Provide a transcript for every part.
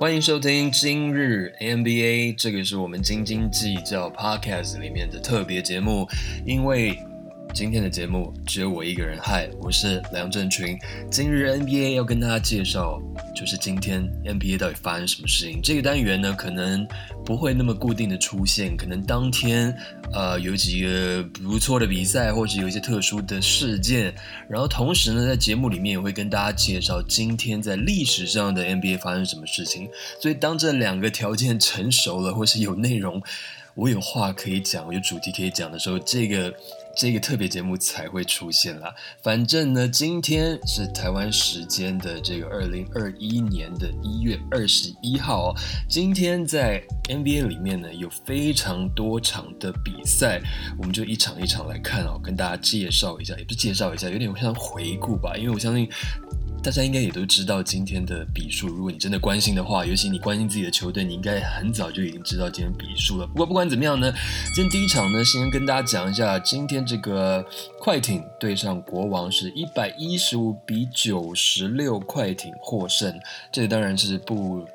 欢迎收听今日 NBA，这个是我们斤斤计较 Podcast 里面的特别节目，因为今天的节目只有我一个人。嗨，我是梁振群，今日 NBA 要跟大家介绍。就是今天 NBA 到底发生什么事情？这个单元呢，可能不会那么固定的出现，可能当天呃有几个不错的比赛，或者有一些特殊的事件。然后同时呢，在节目里面也会跟大家介绍今天在历史上的 NBA 发生什么事情。所以当这两个条件成熟了，或是有内容，我有话可以讲，有主题可以讲的时候，这个。这个特别节目才会出现啦。反正呢，今天是台湾时间的这个二零二一年的一月二十一号哦。今天在 NBA 里面呢，有非常多场的比赛，我们就一场一场来看哦，跟大家介绍一下，也不是介绍一下，有点像回顾吧，因为我相信。大家应该也都知道今天的比数，如果你真的关心的话，尤其你关心自己的球队，你应该很早就已经知道今天比数了。不过不管怎么样呢，今天第一场呢，先跟大家讲一下，今天这个快艇对上国王是一百一十五比九十六，快艇获胜。这当然是不。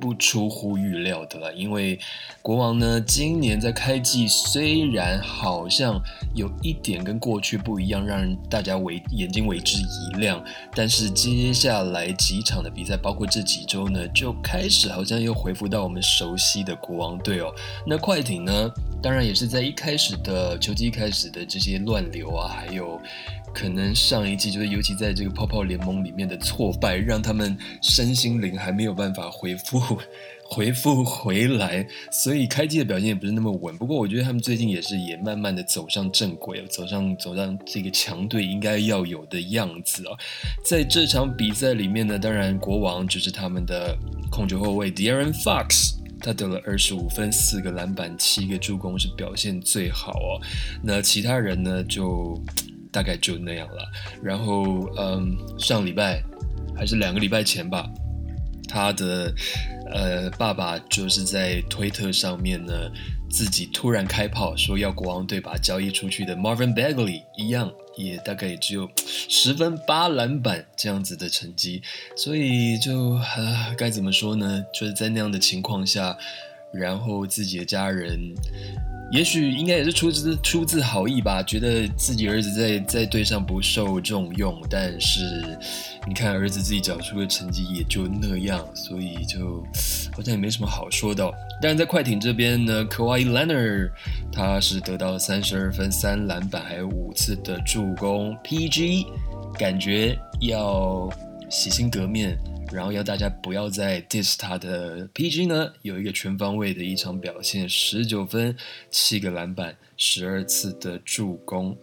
不出乎预料的了，因为国王呢，今年在开季虽然好像有一点跟过去不一样，让人大家为眼睛为之一亮，但是接下来几场的比赛，包括这几周呢，就开始好像又恢复到我们熟悉的国王队哦。那快艇呢，当然也是在一开始的球季开始的这些乱流啊，还有。可能上一季就是，尤其在这个泡泡联盟里面的挫败，让他们身心灵还没有办法恢复、回复回来，所以开季的表现也不是那么稳。不过我觉得他们最近也是也慢慢的走上正轨，走上走上这个强队应该要有的样子啊。在这场比赛里面呢，当然国王就是他们的控球后卫 De'Aaron Fox，他得了二十五分、四个篮板、七个助攻，是表现最好哦。那其他人呢就。大概就那样了。然后，嗯，上礼拜还是两个礼拜前吧，他的呃爸爸就是在推特上面呢，自己突然开炮说要国王队把交易出去的 Marvin Bagley 一样，也大概也只有十分八篮板这样子的成绩。所以就啊，该怎么说呢？就是在那样的情况下，然后自己的家人。也许应该也是出自出自好意吧，觉得自己儿子在在队上不受重用，但是你看儿子自己缴出的成绩也就那样，所以就好像也没什么好说的。但是在快艇这边呢，Kawhi Leonard 他是得到三十二分、三篮板，还有五次的助攻，PG 感觉要洗心革面。然后要大家不要再 diss 他的 PG 呢，有一个全方位的一场表现，十九分，七个篮板，十二次的助攻，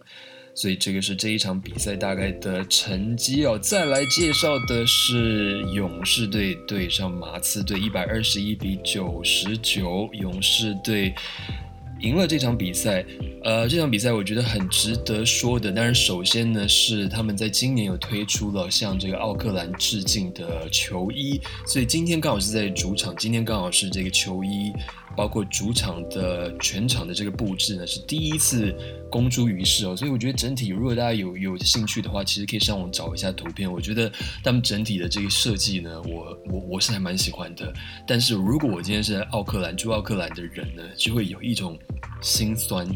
所以这个是这一场比赛大概的成绩哦。再来介绍的是勇士队对上马刺队，一百二十一比九十九，勇士队。赢了这场比赛，呃，这场比赛我觉得很值得说的。但是，首先呢是他们在今年有推出了向这个奥克兰致敬的球衣，所以今天刚好是在主场，今天刚好是这个球衣。包括主场的全场的这个布置呢，是第一次公诸于世哦，所以我觉得整体如果大家有有兴趣的话，其实可以上网找一下图片。我觉得他们整体的这个设计呢，我我我是还蛮喜欢的。但是如果我今天是在奥克兰住奥克兰的人呢，就会有一种心酸，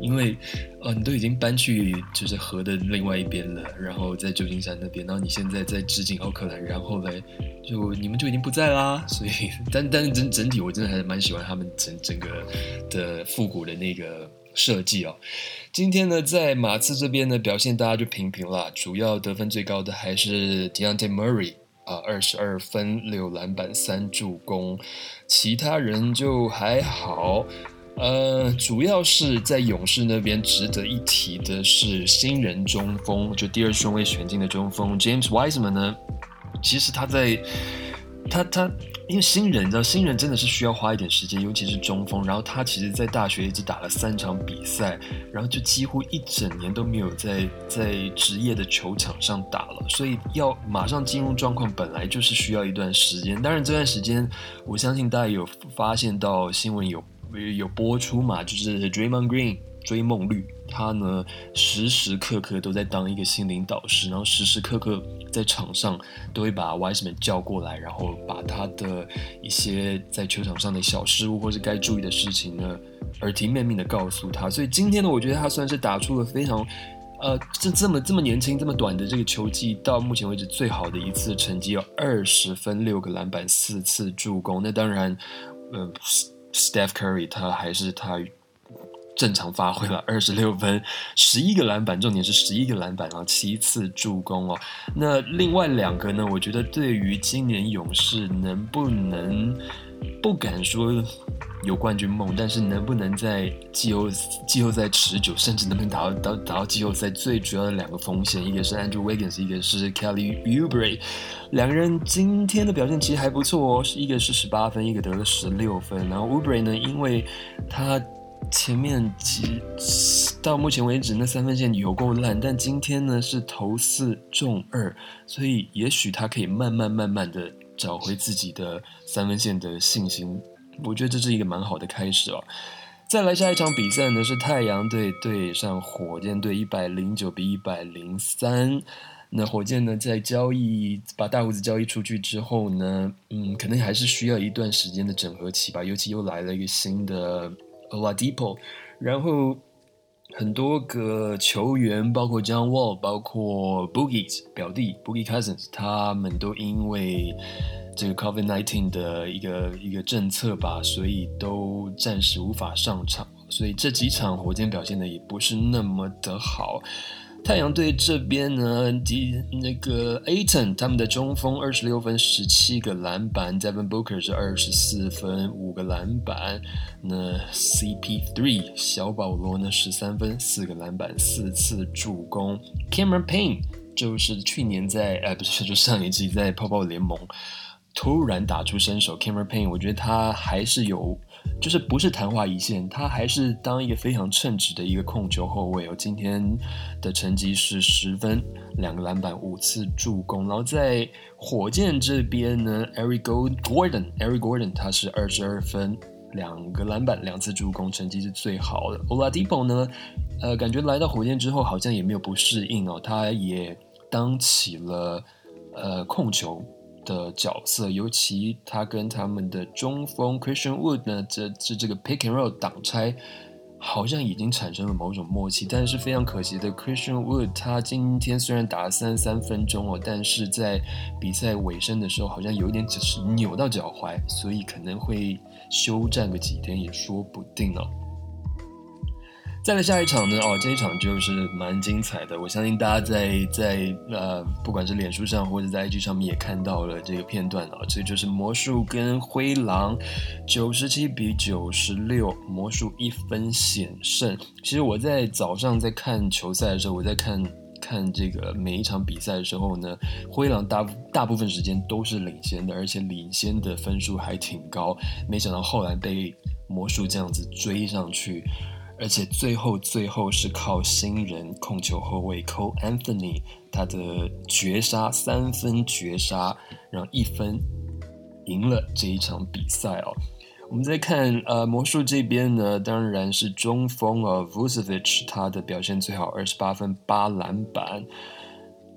因为呃，你都已经搬去就是河的另外一边了，然后在旧金山那边，然后你现在在致敬奥克兰，然后嘞。就你们就已经不在啦，所以但但是整整体我真的还是蛮喜欢他们整整个的复古的那个设计哦。今天呢，在马刺这边呢表现大家就平平啦，主要得分最高的还是 Deontay Murray 啊，二十二分六篮板三助攻，其他人就还好。呃，主要是在勇士那边值得一提的是新人中锋，就第二顺位选进的中锋 James Wiseman 呢。其实他在，他他，因为新人，你知道，新人真的是需要花一点时间，尤其是中锋。然后他其实，在大学只打了三场比赛，然后就几乎一整年都没有在在职业的球场上打了，所以要马上进入状况，本来就是需要一段时间。当然，这段时间，我相信大家有发现到新闻有有播出嘛，就是 Dream on Green。追梦绿，他呢时时刻刻都在当一个心灵导师，然后时时刻刻在场上都会把 Wiseman 叫过来，然后把他的一些在球场上的小失误或是该注意的事情呢耳提面命的告诉他。所以今天呢，我觉得他算是打出了非常。呃，这这么这么年轻、这么短的这个球季，到目前为止最好的一次成绩有二十分、六个篮板、四次助攻。那当然，呃，Steph Curry 他还是他正常发挥了 二十六分、十一个篮板，重点是十一个篮板啊，七次助攻哦。那另外两个呢？我觉得对于今年勇士能不能不敢说。有冠军梦，但是能不能在季后季后赛持久，甚至能不能打到打到季后赛，最主要的两个风险，一个是 Andrew Wiggins，一个是 Kelly Oubre，两个人今天的表现其实还不错哦，是一个是十八分，一个得了十六分，然后 Ubre 呢，因为他前面几到目前为止那三分线有够烂，但今天呢是投四中二，所以也许他可以慢慢慢慢的找回自己的三分线的信心。我觉得这是一个蛮好的开始哦。再来下一场比赛呢，是太阳队对上火箭队，一百零九比一百零三。那火箭呢，在交易把大胡子交易出去之后呢，嗯，可能还是需要一段时间的整合期吧。尤其又来了一个新的 Oladipo，然后很多个球员，包括 John Wall，包括 Boogie 表弟 Boogie Cousins，他们都因为。这个 COVID-19 的一个一个政策吧，所以都暂时无法上场，所以这几场火箭表现的也不是那么的好。太阳队这边呢，第那个 Aton 他们的中锋二十六分十七个篮板，Devin Booker 是二十四分五个篮板，那 CP3 小保罗呢十三分四个篮板四次助攻，Cameron Payne 就是去年在呃不是 就上一季在泡泡联盟。突然打出身手，Cameron Payne，我觉得他还是有，就是不是昙花一现，他还是当一个非常称职的一个控球后卫哦。今天的成绩是十分、两个篮板、五次助攻。然后在火箭这边呢，Eric Gordon，Eric Gordon 他是二十二分、两个篮板、两次助攻，成绩是最好的。Oladipo 呢，呃，感觉来到火箭之后好像也没有不适应哦，他也当起了呃控球。的角色，尤其他跟他们的中锋 Christian Wood 呢，这这这个 pick and roll 挡拆，好像已经产生了某种默契。但是非常可惜的，Christian Wood 他今天虽然打了三十三分钟哦，但是在比赛尾声的时候，好像有一点只是扭到脚踝，所以可能会休战个几天也说不定哦。再来下一场呢？哦，这一场就是蛮精彩的。我相信大家在在呃，不管是脸书上或者在 IG 上面也看到了这个片段啊。这就是魔术跟灰狼，九十七比九十六，魔术一分险胜。其实我在早上在看球赛的时候，我在看看这个每一场比赛的时候呢，灰狼大大部分时间都是领先的，而且领先的分数还挺高。没想到后来被魔术这样子追上去。而且最后最后是靠新人控球后卫 Cole Anthony 他的绝杀三分绝杀，让一分赢了这一场比赛哦。我们再看呃魔术这边呢，当然是中锋哦 Vucevic 他的表现最好，二十八分八篮板。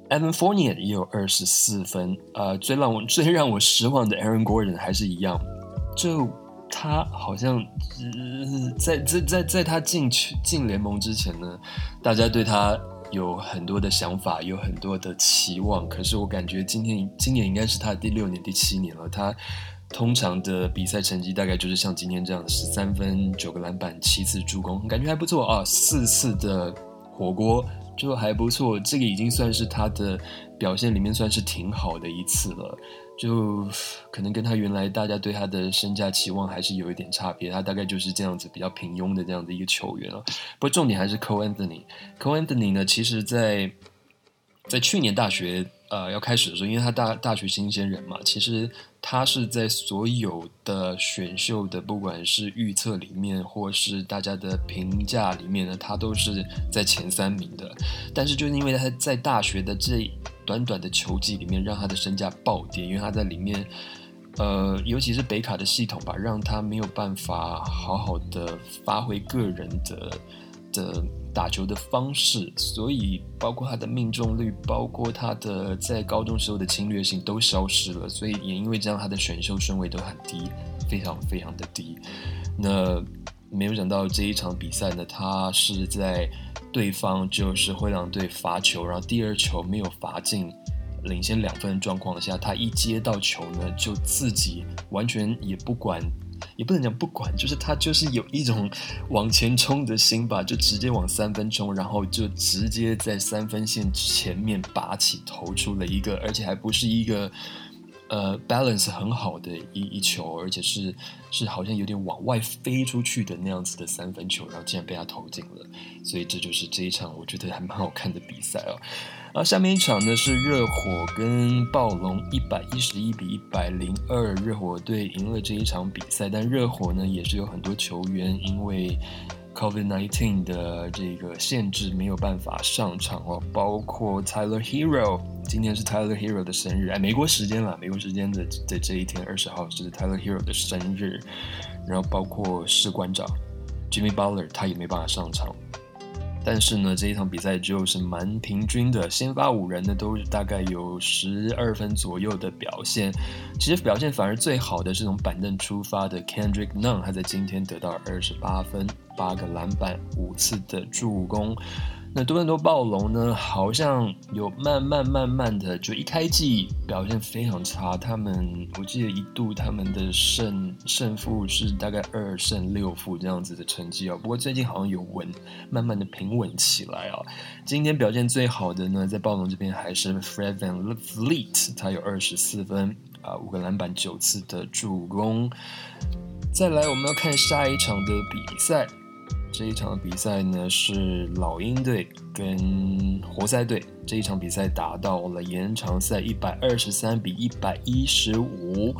Evan Fournier 也有二十四分。呃，最让我最让我失望的 Aaron Gordon 还是一样，就。他好像在在在在他进去进联盟之前呢，大家对他有很多的想法，有很多的期望。可是我感觉今天今年应该是他第六年、第七年了。他通常的比赛成绩大概就是像今天这样十三分、九个篮板、七次助攻，感觉还不错啊。四次的火锅就还不错，这个已经算是他的表现里面算是挺好的一次了。就可能跟他原来大家对他的身价期望还是有一点差别，他大概就是这样子比较平庸的这样的一个球员了。不过重点还是 Cole Anthony。Cole Anthony 呢，其实在在去年大学呃要开始的时候，因为他大大学新鲜人嘛，其实他是在所有的选秀的不管是预测里面或是大家的评价里面呢，他都是在前三名的。但是就是因为他在大学的这短短的球季里面，让他的身价暴跌，因为他在里面，呃，尤其是北卡的系统吧，让他没有办法好好的发挥个人的的打球的方式，所以包括他的命中率，包括他的在高中时候的侵略性都消失了，所以也因为这样，他的选秀顺位都很低，非常非常的低。那没有想到这一场比赛呢，他是在对方就是灰狼队罚球，然后第二球没有罚进。领先两分的状况下，他一接到球呢，就自己完全也不管，也不能讲不管，就是他就是有一种往前冲的心吧，就直接往三分冲，然后就直接在三分线前面拔起投出了一个，而且还不是一个呃 balance 很好的一一球，而且是是好像有点往外飞出去的那样子的三分球，然后竟然被他投进了，所以这就是这一场我觉得还蛮好看的比赛哦。然后下面一场呢是热火跟暴龙，一百一十一比一百零二，热火队赢了这一场比赛。但热火呢也是有很多球员因为 COVID-19 的这个限制没有办法上场哦，包括 Tyler Hero，今天是 Tyler Hero 的生日，哎，美国时间了，美国时间的的这一天二十号是 Tyler Hero 的生日。然后包括士官长 Jimmy Butler，他也没办法上场。但是呢，这一场比赛就是蛮平均的，先发五人呢都是大概有十二分左右的表现。其实表现反而最好的是从板凳出发的 Kendrick Nunn，他在今天得到二十八分、八个篮板、五次的助攻。那多伦多暴龙呢？好像有慢慢慢慢的，就一开季表现非常差。他们我记得一度他们的胜胜负是大概二胜六负这样子的成绩啊。不过最近好像有稳，慢慢的平稳起来啊。今天表现最好的呢，在暴龙这边还是 Fred Van Fleet，他有二十四分啊，五个篮板，九次的助攻。再来，我们要看下一场的比赛。这一场比赛呢是老鹰队跟活塞队，这一场比赛打到了延长赛，一百二十三比一百一十五，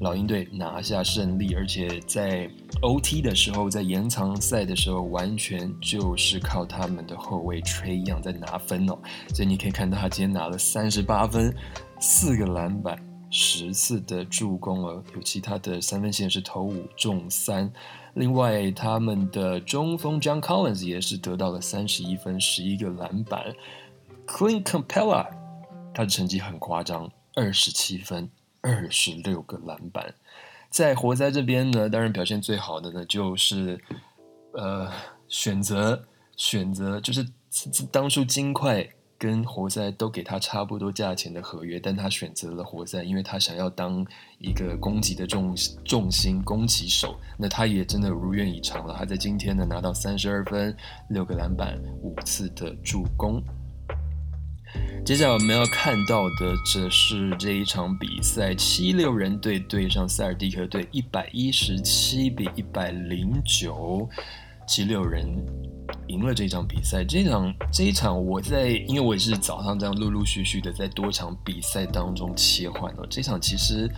老鹰队拿下胜利，而且在 OT 的时候，在延长赛的时候，完全就是靠他们的后卫吹样在拿分哦，所以你可以看到他今天拿了三十八分，四个篮板，十次的助攻哦，有其他的三分线是投五中三。另外，他们的中锋 John Collins 也是得到了三十一分、十一个篮板。Clint Capella 他的成绩很夸张，二十七分、二十六个篮板。在活塞这边呢，当然表现最好的呢，就是呃选择选择，就是当初金块。跟活塞都给他差不多价钱的合约，但他选择了活塞，因为他想要当一个攻击的重重心攻击手。那他也真的如愿以偿了，他在今天呢拿到三十二分、六个篮板、五次的助攻。接下来我们要看到的，这是这一场比赛，七六人队对上塞尔蒂克队，一百一十七比一百零九，七六人。赢了这场比赛，这场这一场我在，因为我也是早上这样陆陆续续的在多场比赛当中切换了。这场其实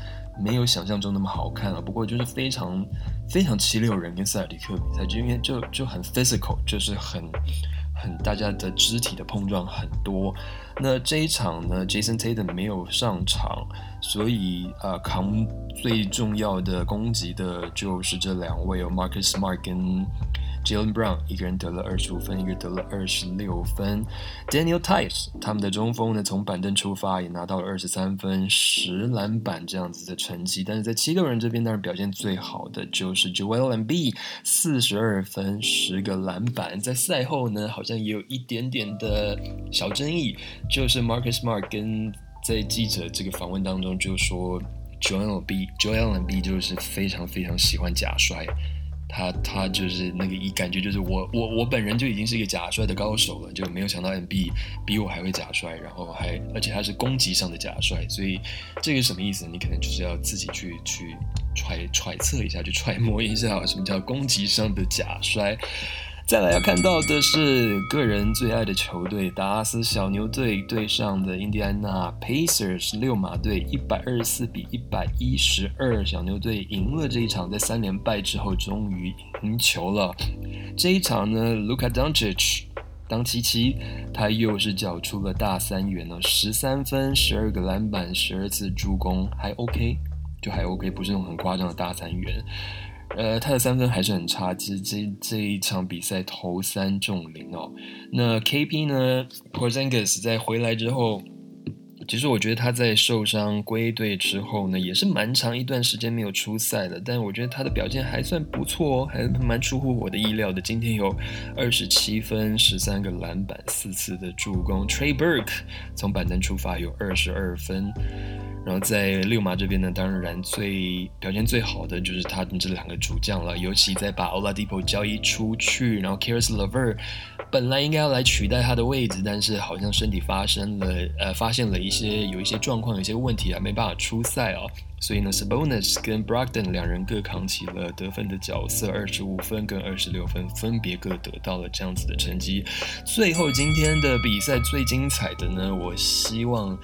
没有想象中那么好看了，不过就是非常非常七六人跟塞尔迪克比赛，就因为就就很 physical，就是很很大家的肢体的碰撞很多。那这一场呢，Jason Tatum 没有上场，所以啊扛最重要的攻击的就是这两位有 Marcus Smart 跟。Jalen Brown 一个人得了二十五分，一个得了二十六分。Daniel Tice 他们的中锋呢，从板凳出发也拿到了二十三分、十篮板这样子的成绩。但是在七六人这边，当然表现最好的就是 Joel and B 四十二分、十个篮板。在赛后呢，好像也有一点点的小争议，就是 Marcus Smart 跟在记者这个访问当中就说，Joel B Joel and B 就是非常非常喜欢假摔。他他就是那个一感觉就是我我我本人就已经是一个假摔的高手了，就没有想到 M B 比我还会假摔，然后还而且他是攻击上的假摔，所以这个什么意思？你可能就是要自己去去揣揣测一下，去揣摩一下什么叫攻击上的假摔。再来要看到的是个人最爱的球队达拉斯小牛队对上的印第安纳 Pacers 六马队，一百二十四比一百一十二，小牛队赢了这一场，在三连败之后终于赢球了。这一场呢，Luka Doncic 当七七，他又是缴出了大三元哦，十三分、十二个篮板、十二次助攻，还 OK，就还 OK，不是那种很夸张的大三元。呃，他的三分还是很差，这这这一场比赛投三中零哦。那 KP 呢，Porzingis 在回来之后。其实我觉得他在受伤归队之后呢，也是蛮长一段时间没有出赛的。但我觉得他的表现还算不错哦，还蛮出乎我的意料的。今天有二十七分、十三个篮板、四次的助攻。Trey Burke 从板凳出发有二十二分。然后在六马这边呢，当然最表现最好的就是他们这两个主将了。尤其在把 Oladipo 交易出去，然后 Caris l o v e r 本来应该要来取代他的位置，但是好像身体发生了呃发现了一些有一些状况，有一些问题啊，没办法出赛哦。所以呢，Sabonis 跟 Brogdon 两人各扛起了得分的角色，二十五分跟二十六分，分别各得到了这样子的成绩。最后今天的比赛最精彩的呢，我希望。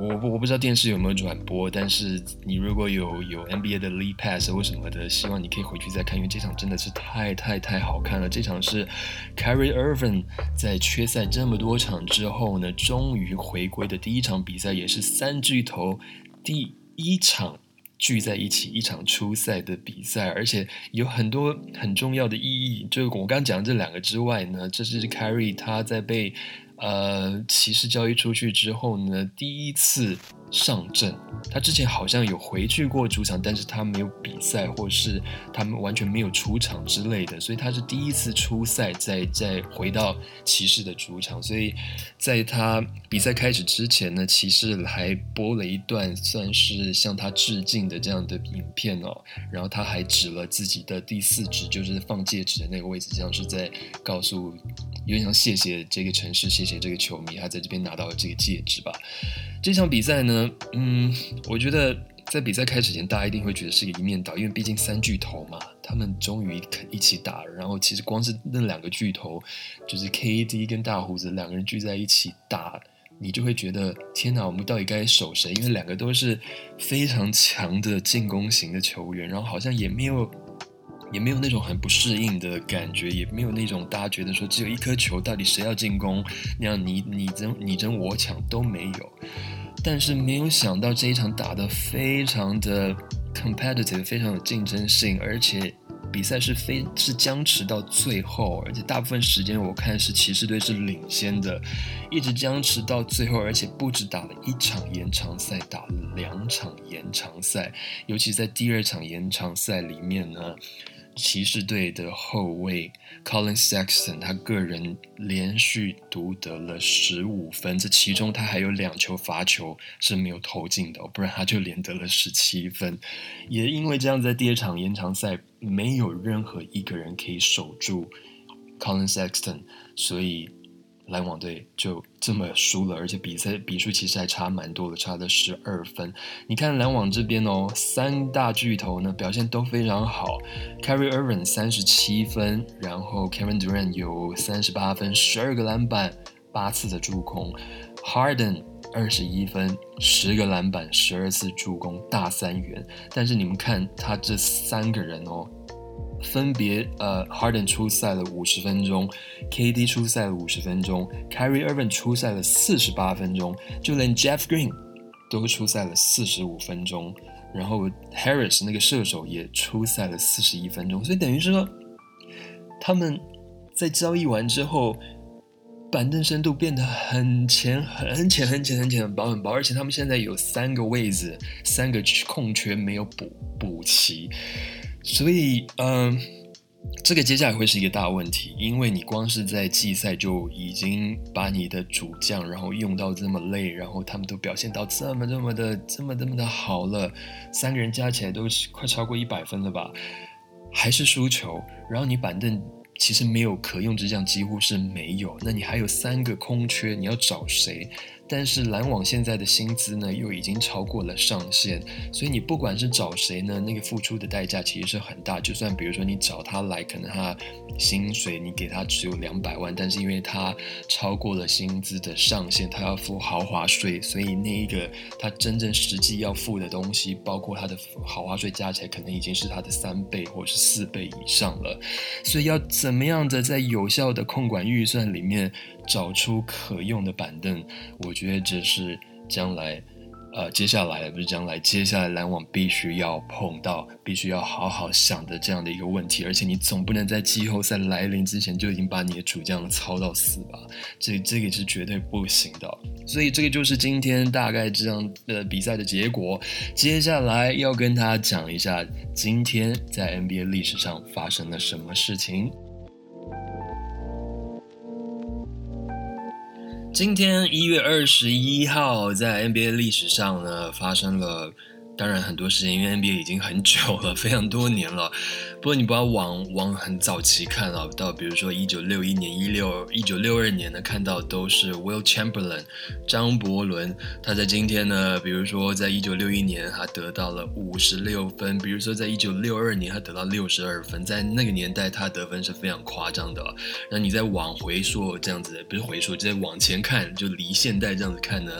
我我不知道电视有没有转播，但是你如果有有 NBA 的 l e a Pass 或什么的，希望你可以回去再看，因为这场真的是太太太好看了。这场是 Kyrie Irving 在缺赛这么多场之后呢，终于回归的第一场比赛，也是三巨头第一场聚在一起一场初赛的比赛，而且有很多很重要的意义。就我刚刚讲的这两个之外呢，这是 Kyrie 他在被。呃，骑士交易出去之后呢，第一次上阵。他之前好像有回去过主场，但是他没有比赛，或是他们完全没有出场之类的，所以他是第一次出赛，再再回到骑士的主场。所以在他比赛开始之前呢，骑士还播了一段算是向他致敬的这样的影片哦。然后他还指了自己的第四指，就是放戒指的那个位置，像是在告诉。有点像谢谢这个城市，谢谢这个球迷，他在这边拿到了这个戒指吧。这场比赛呢，嗯，我觉得在比赛开始前，大家一定会觉得是个一面倒，因为毕竟三巨头嘛，他们终于一起打了。然后其实光是那两个巨头，就是 KD 跟大胡子两个人聚在一起打，你就会觉得天哪，我们到底该守谁？因为两个都是非常强的进攻型的球员，然后好像也没有。也没有那种很不适应的感觉，也没有那种大家觉得说只有一颗球，到底谁要进攻那样你你争你争我抢都没有。但是没有想到这一场打得非常的 competitive，非常有竞争性，而且比赛是非是僵持到最后，而且大部分时间我看是骑士队是领先的，一直僵持到最后，而且不止打了一场延长赛，打了两场延长赛，尤其在第二场延长赛里面呢。骑士队的后卫 Colin Sexton，他个人连续独得了十五分，这其中他还有两球罚球是没有投进的，不然他就连得了十七分。也因为这样，在第二场延长赛，没有任何一个人可以守住 Colin Sexton，所以。篮网队就这么输了，而且比赛比数其实还差蛮多的，差了十二分。你看篮网这边哦，三大巨头呢表现都非常好，Carry Irving 三十七分，然后 Kevin Durant 有三十八分，十二个篮板，八次的助攻，Harden 二十一分，十个篮板，十二次助攻，大三元。但是你们看他这三个人哦。分别，呃，Harden 出赛了五十分钟，KD 出赛了五十分钟，Kyrie Irving 出赛了四十八分钟，就连 Jeff Green 都出赛了四十五分钟，然后 Harris 那个射手也出赛了四十一分钟，所以等于说他们在交易完之后，板凳深度变得很浅、很浅、很浅、很浅、很薄、很薄，而且他们现在有三个位置、三个空缺没有补补齐。所以，嗯，这个接下来会是一个大问题，因为你光是在季赛就已经把你的主将，然后用到这么累，然后他们都表现到这么这么的这么这么的好了，三个人加起来都快超过一百分了吧，还是输球，然后你板凳其实没有可用之将，几乎是没有，那你还有三个空缺，你要找谁？但是篮网现在的薪资呢，又已经超过了上限，所以你不管是找谁呢，那个付出的代价其实是很大。就算比如说你找他来，可能他薪水你给他只有两百万，但是因为他超过了薪资的上限，他要付豪华税，所以那一个他真正实际要付的东西，包括他的豪华税加起来，可能已经是他的三倍或者是四倍以上了。所以要怎么样的在有效的控管预算里面？找出可用的板凳，我觉得这是将来呃，接下来不是将来，接下来篮网必须要碰到，必须要好好想的这样的一个问题，而且你总不能在季后赛来临之前就已经把你的主将操到死吧？这这个是绝对不行的。所以这个就是今天大概这样的比赛的结果。接下来要跟大家讲一下今天在 NBA 历史上发生了什么事情。今天一月二十一号，在 NBA 历史上呢，发生了。当然很多事情，因为 NBA 已经很久了，非常多年了。不过你不要往往很早期看啊，到比如说一九六一年、一六一九六二年呢，看到都是 Will Chamberlain 张伯伦。他在今天呢，比如说在一九六一年，他得到了五十六分；比如说在一九六二年，他得到六十二分。在那个年代，他得分是非常夸张的。那你再往回溯这样子，不是回溯，就在往前看，就离现代这样子看呢？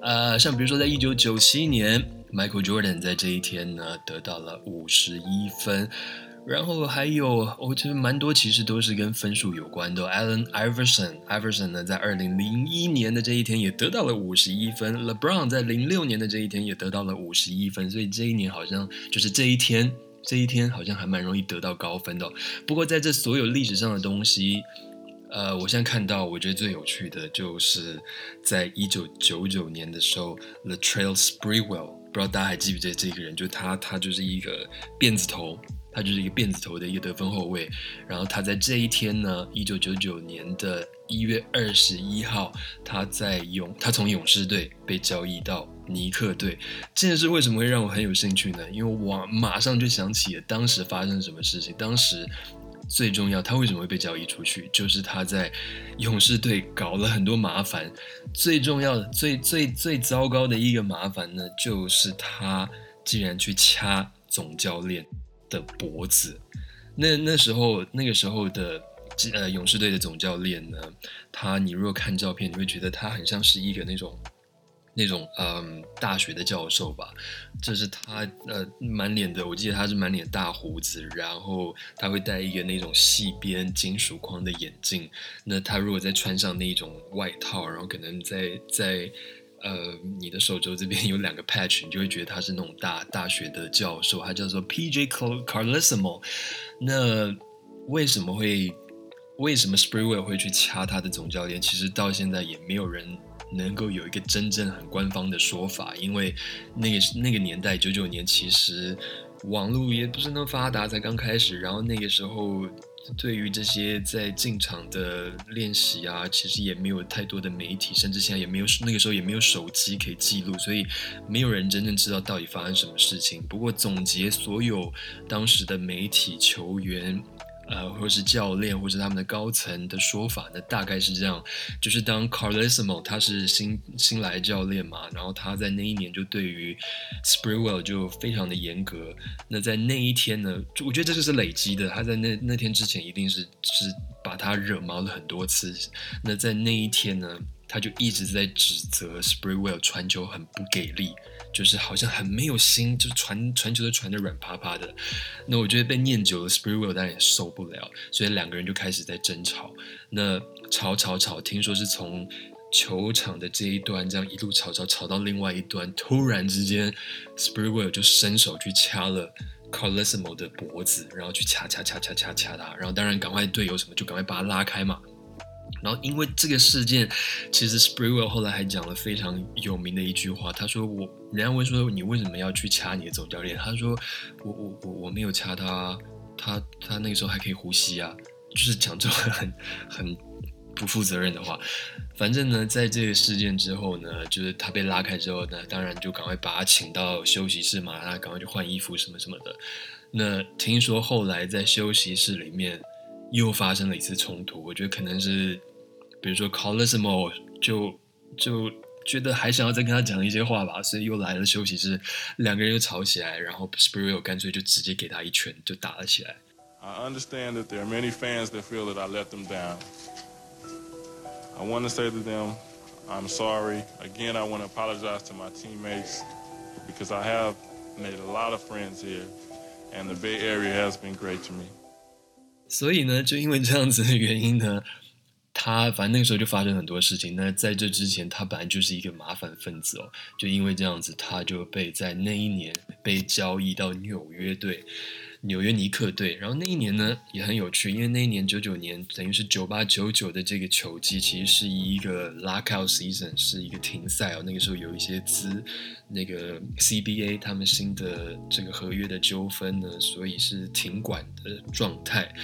呃，像比如说在一九九七年。Michael Jordan 在这一天呢得到了五十一分，然后还有我觉得蛮多其实都是跟分数有关的。Allen Iverson，Iverson 呢在二零零一年的这一天也得到了五十一分，LeBron 在零六年的这一天也得到了五十一分，所以这一年好像就是这一天，这一天好像还蛮容易得到高分的。不过在这所有历史上的东西。呃，我现在看到，我觉得最有趣的就是在一九九九年的时候，The Trail Sprewell，不知道大家还记不记得这个人？就他，他就是一个辫子头，他就是一个辫子头的一个得分后卫。然后他在这一天呢，一九九九年的一月二十一号，他在勇，他从勇士队被交易到尼克队。这件事为什么会让我很有兴趣呢？因为我马上就想起了当时发生什么事情。当时。最重要，他为什么会被交易出去？就是他在勇士队搞了很多麻烦。最重要的、最最最糟糕的一个麻烦呢，就是他竟然去掐总教练的脖子。那那时候，那个时候的呃勇士队的总教练呢，他你如果看照片，你会觉得他很像是一个那种。那种嗯，大学的教授吧，这是他呃满脸的，我记得他是满脸大胡子，然后他会戴一个那种细边金属框的眼镜。那他如果再穿上那种外套，然后可能在在呃你的手肘这边有两个 patch，你就会觉得他是那种大大学的教授。他叫做 P.J. Carlesimo。那为什么会为什么 Sprewell 会去掐他的总教练？其实到现在也没有人。能够有一个真正很官方的说法，因为那个那个年代九九年，其实网络也不是那么发达，才刚开始。然后那个时候，对于这些在进场的练习啊，其实也没有太多的媒体，甚至现在也没有那个时候也没有手机可以记录，所以没有人真正知道到底发生什么事情。不过总结所有当时的媒体、球员。呃，或是教练，或是他们的高层的说法呢，大概是这样：，就是当 Carlesimo 他是新新来教练嘛，然后他在那一年就对于 Sprewell 就非常的严格。那在那一天呢，我觉得这就是累积的。他在那那天之前一定是是把他惹毛了很多次。那在那一天呢？他就一直在指责 Sprewell 传球很不给力，就是好像很没有心，就传传球都传的软趴趴的。那我觉得被念久了，Sprewell 当然也受不了，所以两个人就开始在争吵。那吵吵吵，听说是从球场的这一端这样一路吵吵吵到另外一端，突然之间，Sprewell 就伸手去掐了 Carlesimo 的脖子，然后去掐掐掐掐掐掐他，然后当然赶快队友什么就赶快把他拉开嘛。然后，因为这个事件，其实 Sprewell 后来还讲了非常有名的一句话。他说：“我，人家问说你为什么要去掐你的总教练？他说：我我我我没有掐他，他他那个时候还可以呼吸啊，就是讲这种很很不负责任的话。反正呢，在这个事件之后呢，就是他被拉开之后呢，当然就赶快把他请到休息室嘛，让他赶快去换衣服什么什么的。那听说后来在休息室里面又发生了一次冲突，我觉得可能是。”比如说 i s m o 就就觉得还想要再跟他讲一些话吧，所以又来了休息室，两个人又吵起来，然后 Sprewell 干脆就直接给他一拳，就打了起来。I understand that there are many fans that feel that I let them down. I want to say to them, I'm sorry. Again, I want to apologize to my teammates because I have made a lot of friends here, and the Bay Area has been great to me. 所以呢，就因为这样子的原因呢。他反正那个时候就发生很多事情。那在这之前，他本来就是一个麻烦分子哦，就因为这样子，他就被在那一年被交易到纽约队。纽约尼克队，然后那一年呢也很有趣，因为那一年九九年等于是九八九九的这个球季，其实是一个 lockout season，是一个停赛哦。那个时候有一些资，那个 CBA 他们新的这个合约的纠纷呢，所以是停管的状态。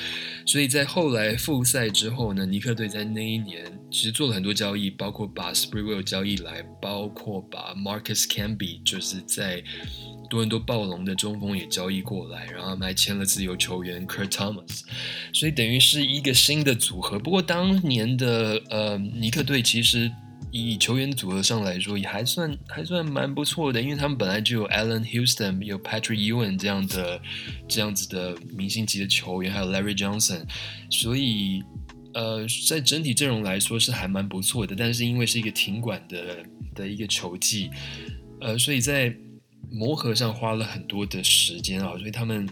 所以在后来复赛之后呢，尼克队在那一年其实做了很多交易，包括把 Sprewell 交易来，包括把 Marcus Camby 就是在。多伦多暴龙的中锋也交易过来，然后他们还签了自由球员 Kurt Thomas，所以等于是一个新的组合。不过当年的呃尼克队其实以球员组合上来说也还算还算蛮不错的，因为他们本来就有 Allen Houston、有 Patrick Ewing 这样的这样子的明星级的球员，还有 Larry Johnson，所以呃在整体阵容来说是还蛮不错的。但是因为是一个停管的的一个球季，呃，所以在磨合上花了很多的时间啊，所以他们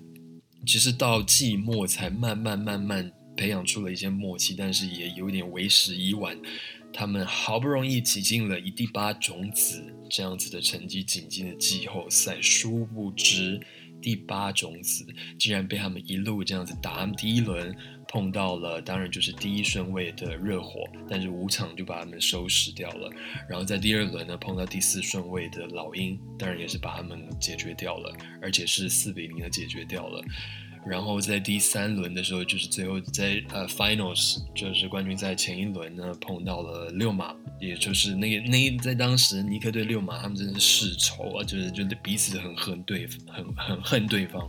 其实到季末才慢慢慢慢培养出了一些默契，但是也有点为时已晚。他们好不容易挤进了以第八种子这样子的成绩挤进了季后赛，殊不知。第八种子竟然被他们一路这样子打，他们第一轮碰到了，当然就是第一顺位的热火，但是五场就把他们收拾掉了。然后在第二轮呢，碰到第四顺位的老鹰，当然也是把他们解决掉了，而且是四比零的解决掉了。然后在第三轮的时候，就是最后在呃 finals，就是冠军赛前一轮呢，碰到了六马，也就是那个那在当时尼克队六马他们真的是世仇啊，就是就是彼此很恨对很很恨对方，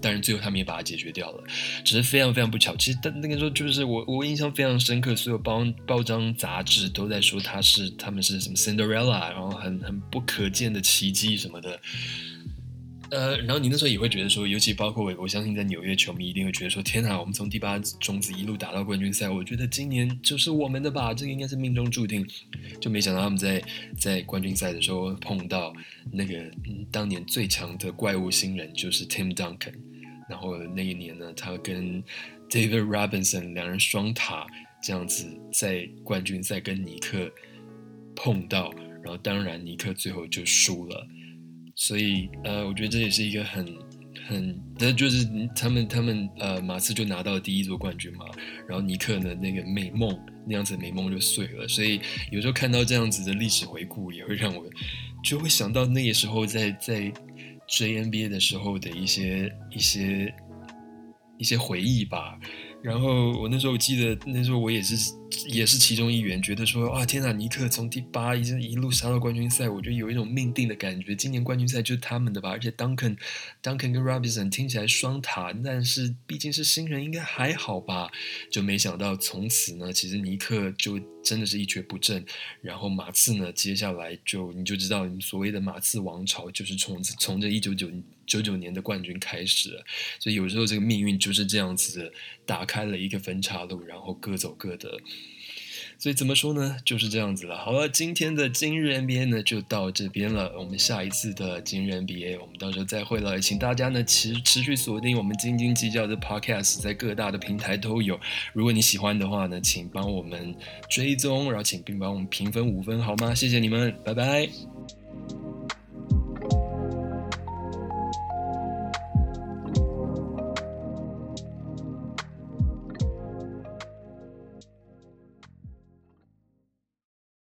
但是最后他们也把它解决掉了，只是非常非常不巧。其实但那个时候就是我我印象非常深刻，所有包包装杂志都在说他是他们是什么 Cinderella，然后很很不可见的奇迹什么的。呃，然后你那时候也会觉得说，尤其包括我，我相信在纽约球迷一定会觉得说，天哪，我们从第八种子一路打到冠军赛，我觉得今年就是我们的吧，这个应该是命中注定。就没想到他们在在冠军赛的时候碰到那个当年最强的怪物新人，就是 Tim Duncan。然后那一年呢，他跟 David Robinson 两人双塔这样子在冠军赛跟尼克碰到，然后当然尼克最后就输了。所以，呃，我觉得这也是一个很、很，那就是他们、他们，呃，马刺就拿到第一座冠军嘛。然后尼克呢，那个美梦那样子美梦就碎了。所以有时候看到这样子的历史回顾，也会让我就会想到那个时候在在追 NBA 的时候的一些、一些、一些回忆吧。然后我那时候记得，那时候我也是也是其中一员，觉得说啊，天呐，尼克从第八一直一路杀到冠军赛，我觉得有一种命定的感觉，今年冠军赛就是他们的吧。而且 Duncan Duncan 跟 Robinson 听起来双塔，但是毕竟是新人，应该还好吧。就没想到从此呢，其实尼克就真的是一蹶不振。然后马刺呢，接下来就你就知道，所谓的马刺王朝就是从从这一九九。九九年的冠军开始，所以有时候这个命运就是这样子，打开了一个分岔路，然后各走各的。所以怎么说呢？就是这样子了。好了，今天的今日 NBA 呢就到这边了。我们下一次的今日 NBA，我们到时候再会了。请大家呢持持续锁定我们斤斤计较的 Podcast，在各大的平台都有。如果你喜欢的话呢，请帮我们追踪，然后请并帮我们评分五分好吗？谢谢你们，拜拜。